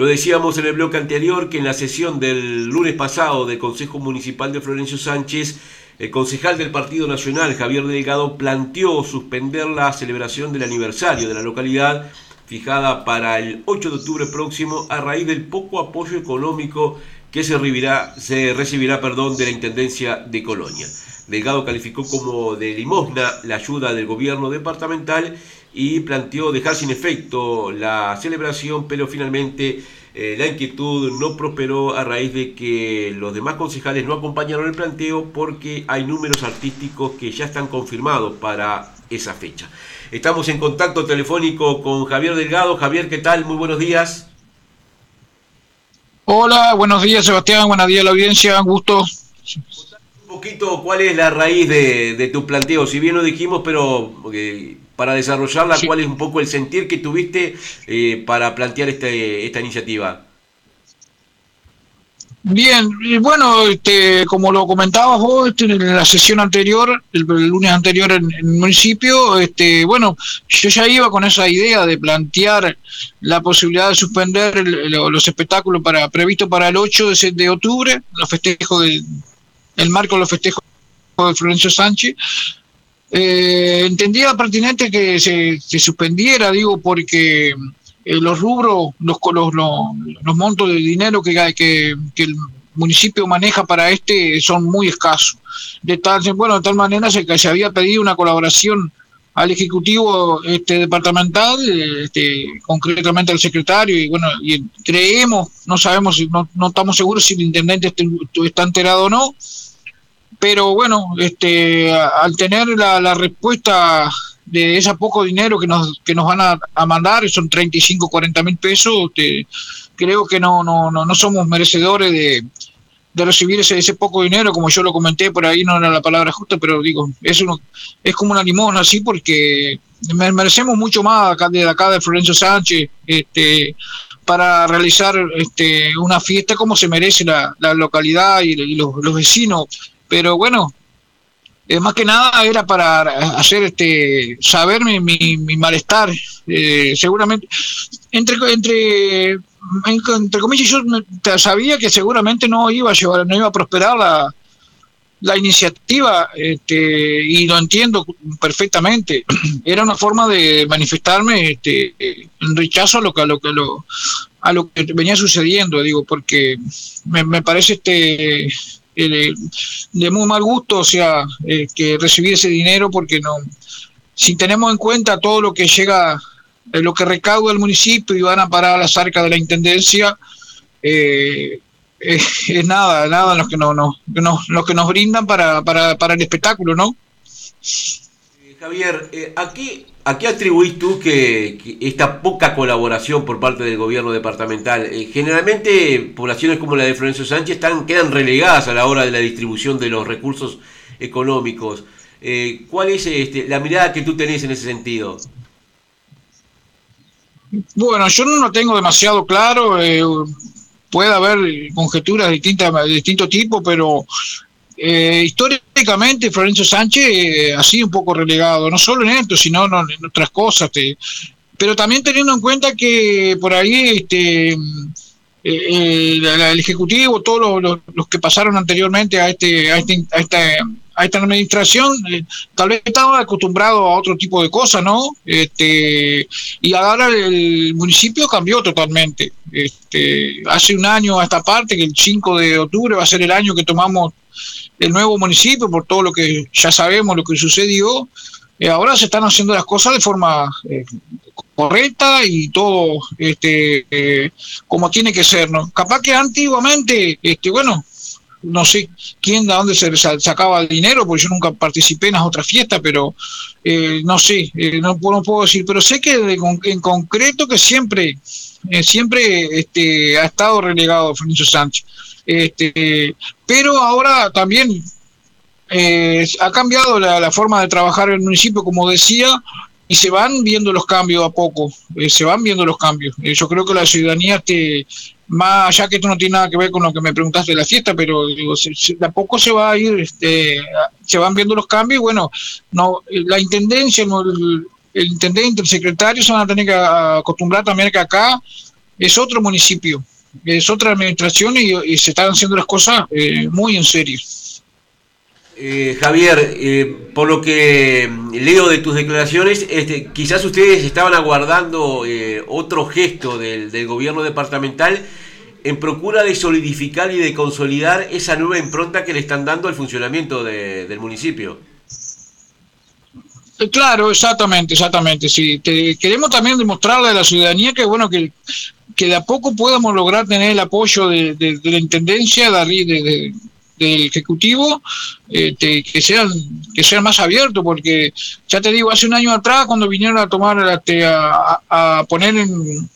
Lo decíamos en el bloque anterior que en la sesión del lunes pasado del Consejo Municipal de Florencio Sánchez, el concejal del Partido Nacional, Javier Delgado, planteó suspender la celebración del aniversario de la localidad fijada para el 8 de octubre próximo a raíz del poco apoyo económico que se recibirá, se recibirá perdón, de la Intendencia de Colonia. Delgado calificó como de limosna la ayuda del gobierno departamental y planteó dejar sin efecto la celebración, pero finalmente eh, la inquietud no prosperó a raíz de que los demás concejales no acompañaron el planteo porque hay números artísticos que ya están confirmados para esa fecha. Estamos en contacto telefónico con Javier Delgado. Javier, ¿qué tal? Muy buenos días. Hola, buenos días Sebastián, buenos días a la audiencia, gusto. Un poquito cuál es la raíz de, tu planteo, si bien lo dijimos, pero eh, para desarrollarla, cuál es un poco el sentir que tuviste eh, para plantear este, esta iniciativa. Bien, bueno, este, como lo comentabas vos este, en la sesión anterior, el, lunes anterior en, el municipio, este, bueno, yo ya iba con esa idea de plantear la posibilidad de suspender los espectáculos para previstos para el 8 de, octubre, los festejos del el marco de los festejos de Florencio Sánchez. Eh, entendía pertinente que se, suspendiera, digo, porque eh, los rubros, los, los, los, montos de dinero que, que, que, el municipio maneja para este son muy escasos. De tal, bueno, de tal manera se, se había pedido una colaboración al ejecutivo este, departamental, este, concretamente al secretario, y bueno, y creemos, no sabemos, no, no estamos seguros si el intendente está enterado o no, pero bueno, este, al tener la, respuesta de ese poco dinero que nos, que nos van a, mandar, son 35, 40 mil pesos, este, creo que no, no, no, no somos merecedores de, de recibir ese, ese poco dinero, como yo lo comenté, por ahí no era la palabra justa, pero digo, es, uno, es como una limosna así, porque merecemos mucho más acá de acá de Florencio Sánchez, este, para realizar este, una fiesta como se merece la, la localidad y, los, los, vecinos. Pero bueno, eh, más que nada era para hacer este saber mi, mi, malestar eh, seguramente entre entre entre comillas yo sabía que seguramente no iba a llevar no iba a prosperar la, la iniciativa este, y lo entiendo perfectamente. Era una forma de manifestarme este, en rechazo a lo que a lo que a lo que venía sucediendo digo porque me, me parece este de, muy mal gusto, o sea, eh, que recibir ese dinero porque no, si tenemos en cuenta todo lo que llega, eh, lo que recauda el municipio y van a parar a las arcas de la intendencia, eh, es nada, nada lo que, no, no, lo que nos brindan para, para, para el espectáculo, ¿no? Javier, aquí ¿A qué atribuís tú que, esta poca colaboración por parte del gobierno departamental? Eh, generalmente poblaciones como la de Florencio Sánchez quedan relegadas a la hora de la distribución de los recursos económicos. Eh, ¿Cuál es este, la mirada que tú tenés en ese sentido? Bueno, yo no lo tengo demasiado claro. Eh, puede haber conjeturas de, distintas, de distinto tipo, pero eh, históricamente, Florencio Sánchez eh, ha sido un poco relegado, no solo en esto, sino en otras cosas. pero también teniendo en cuenta que por ahí este, eh, el Ejecutivo, todos los, que pasaron anteriormente a, este, a, este, esta a esta administración, tal vez estaban acostumbrados a otro tipo de cosas, ¿no? Este, y ahora el municipio cambió totalmente. Este, hace un año a esta parte, que el 5 de octubre va a ser el año que tomamos el nuevo municipio, por todo lo que ya sabemos, lo que sucedió, eh, ahora se están haciendo las cosas de forma eh, correcta y todo este eh, como tiene que ser, ¿no? Capaz que antiguamente, este, bueno, no sé quién de dónde se sacaba el dinero, porque yo nunca participé en las otras fiestas, pero no sé, no, no, puedo decir, pero sé que en concreto que siempre, siempre este, ha estado relegado Fernando Sánchez. Este, pero ahora también eh, ha cambiado la, forma de trabajar el municipio, como decía, y se van viendo los cambios a poco, eh, se van viendo los cambios. Eh, yo creo que la ciudadanía, este, más allá que esto no tiene nada que ver con lo que me preguntaste de la fiesta, pero digo, de a poco se va a ir, este, se van viendo los cambios, y bueno, no, la intendencia, el, el intendente, el secretario se van a tener que acostumbrar también que acá es otro municipio, es otra administración y, se están haciendo las cosas eh, muy en serio. Eh, Javier, eh, por lo que leo de tus declaraciones, este, quizás ustedes estaban aguardando otro gesto del, gobierno departamental en procura de solidificar y de consolidar esa nueva impronta que le están dando al funcionamiento del municipio. Claro, exactamente, exactamente. Sí, queremos también demostrarle a la ciudadanía que bueno que que de a poco podamos lograr tener el apoyo de, la intendencia, de, del ejecutivo, este, que sean que sean más abiertos, porque ya te digo, hace un año atrás cuando vinieron a tomar este, a, poner en,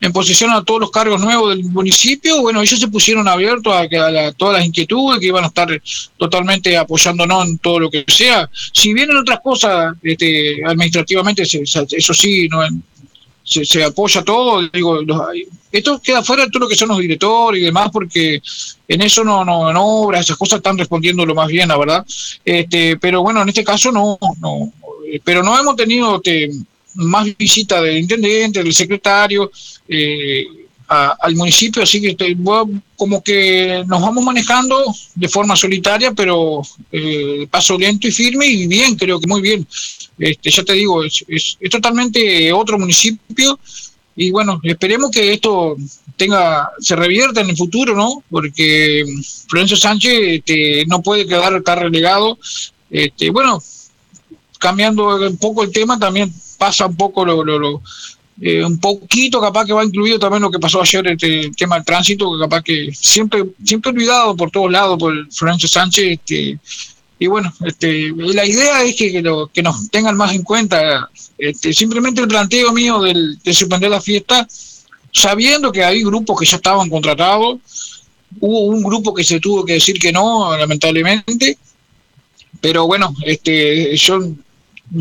en posición a todos los cargos nuevos del municipio, bueno, ellos se pusieron abiertos a, a, todas las inquietudes, que iban a estar totalmente apoyándonos en todo lo que sea. Si vienen otras cosas este, administrativamente, eso sí, no, se, apoya todo. Digo, esto queda fuera de todo lo que son los directores y demás, porque en eso no, no, en obras, esas cosas están respondiendo lo más bien, la verdad. Este, pero bueno, en este caso no, no. Pero no hemos tenido este, más visita del intendente, del secretario. Eh, al municipio, así que este, como que nos vamos manejando de forma solitaria, pero eh, paso lento y firme y bien, creo que muy bien. Este, ya te digo, es, es, totalmente otro municipio y bueno, esperemos que esto tenga se revierta en el futuro, ¿no? Porque Florencio Sánchez este, no puede quedar estar relegado. Este, bueno, cambiando un poco el tema, también pasa un poco lo eh, un poquito capaz que va incluido también lo que pasó ayer este, el tema del tránsito que capaz que siempre siempre olvidado por todos lados por Florencio Sánchez este, y bueno este la idea es que, que, nos tengan más en cuenta este, simplemente el planteo mío del, de suspender la fiesta sabiendo que hay grupos que ya estaban contratados hubo un grupo que se tuvo que decir que no lamentablemente pero bueno este yo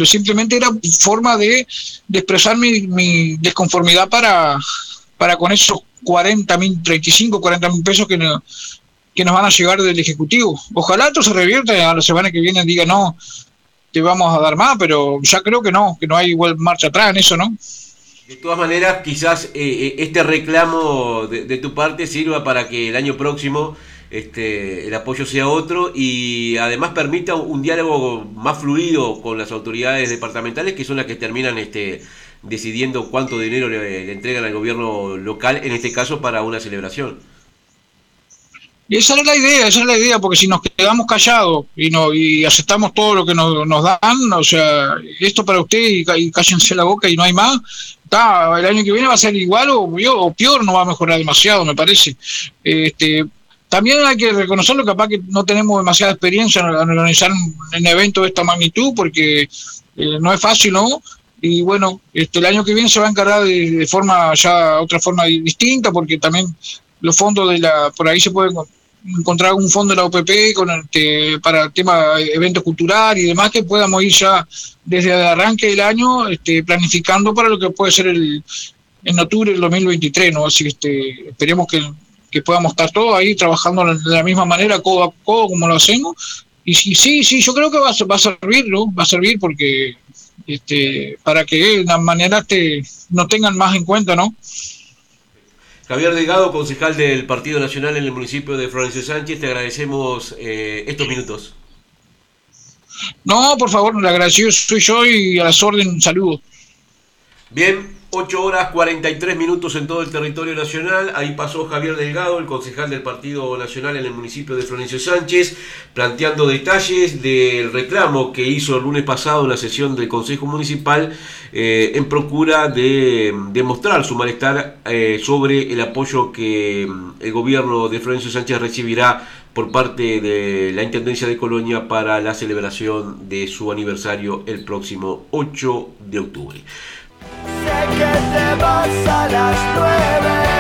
simplemente era forma de, expresar mi, desconformidad para, para con esos 40 mil, 35, 40 mil pesos que, que nos van a llegar del Ejecutivo. Ojalá esto se revierta a la semana que viene diga no, te vamos a dar más, pero ya creo que no, que no hay igual marcha atrás en eso, ¿no? De todas maneras, quizás eh, eh, este reclamo de, tu parte sirva para que el año próximo este, el apoyo sea otro y además permita un diálogo más fluido con las autoridades departamentales que son las que terminan este, decidiendo cuánto dinero le, entregan al gobierno local, en este caso para una celebración. Y esa es la idea, esa es la idea, porque si nos quedamos callados y no y aceptamos todo lo que nos, dan, o sea, esto para usted y, y, cállense la boca y no hay más, el año que viene va a ser igual o, o peor, no va a mejorar demasiado, me parece. Este, también hay que reconocerlo, capaz que no tenemos demasiada experiencia en organizar un, evento de esta magnitud, porque eh, no es fácil, ¿no? Y bueno, este, el año que viene se va a encargar de, forma ya, otra forma distinta, porque también los fondos de la, por ahí se puede encontrar un fondo de la OPP con el, para el tema eventos culturales y demás, que podamos ir ya desde el arranque del año este, planificando para lo que puede ser el, en octubre del 2023, ¿no? Así que este, esperemos que que podamos estar todos ahí trabajando de la misma manera, codo a codo, como lo hacemos. Y sí, sí, sí yo creo que va a, va a servir, ¿no? Va a servir porque este, para que de una manera te, no tengan más en cuenta, ¿no? Javier Delgado, concejal del Partido Nacional en el municipio de Florencio Sánchez, te agradecemos eh, estos minutos. No, por favor, le agradecido soy yo y a las órdenes, un saludo. Bien, 8 horas 43 minutos en todo el territorio nacional. Ahí pasó Javier Delgado, el concejal del Partido Nacional en el municipio de Florencio Sánchez, planteando detalles del reclamo que hizo el lunes pasado en la sesión del Consejo Municipal eh, en procura de demostrar su malestar eh, sobre el apoyo que mm, el gobierno de Florencio Sánchez recibirá por parte de la Intendencia de Colonia para la celebración de su aniversario el próximo 8 de octubre. Sé que te vas a las nueve.